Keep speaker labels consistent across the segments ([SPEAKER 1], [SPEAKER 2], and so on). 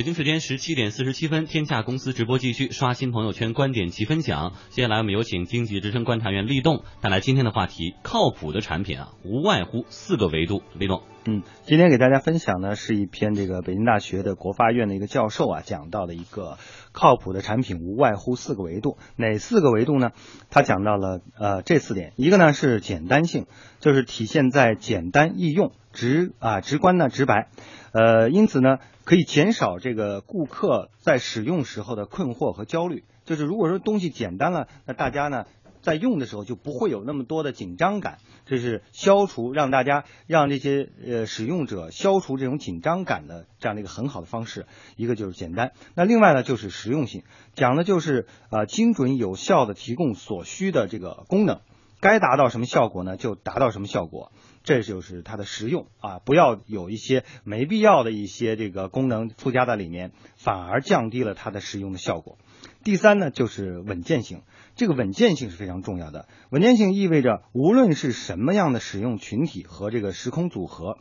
[SPEAKER 1] 北京时间十七点四十七分，天下公司直播继续，刷新朋友圈观点及分享。接下来我们有请经济之声观察员立栋带来今天的话题：靠谱的产品啊，无外乎四个维度。立栋，
[SPEAKER 2] 嗯，今天给大家分享呢是一篇这个北京大学的国发院的一个教授啊讲到的一个靠谱的产品无外乎四个维度。哪四个维度呢？他讲到了呃这四点，一个呢是简单性，就是体现在简单易用、直啊直观呢直白。呃，因此呢，可以减少这个顾客在使用时候的困惑和焦虑。就是如果说东西简单了，那大家呢在用的时候就不会有那么多的紧张感。这是消除让大家让这些呃使用者消除这种紧张感的这样的一个很好的方式。一个就是简单，那另外呢就是实用性，讲的就是呃精准有效的提供所需的这个功能，该达到什么效果呢就达到什么效果。这就是它的实用啊，不要有一些没必要的一些这个功能附加在里面，反而降低了它的实用的效果。第三呢，就是稳健性，这个稳健性是非常重要的。稳健性意味着无论是什么样的使用群体和这个时空组合，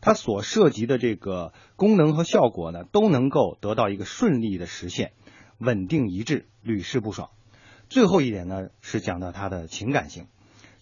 [SPEAKER 2] 它所涉及的这个功能和效果呢，都能够得到一个顺利的实现，稳定一致，屡试不爽。最后一点呢，是讲到它的情感性。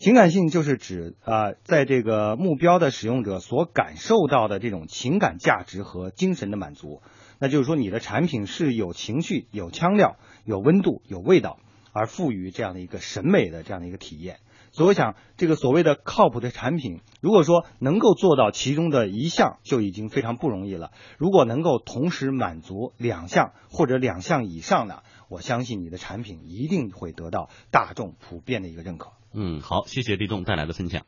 [SPEAKER 2] 情感性就是指啊，在这个目标的使用者所感受到的这种情感价值和精神的满足，那就是说你的产品是有情绪、有腔调、有温度、有味道，而赋予这样的一个审美的这样的一个体验。所以我想，这个所谓的靠谱的产品，如果说能够做到其中的一项，就已经非常不容易了。如果能够同时满足两项或者两项以上的，我相信你的产品一定会得到大众普遍的一个认可。
[SPEAKER 1] 嗯，好，谢谢李栋带来的分享。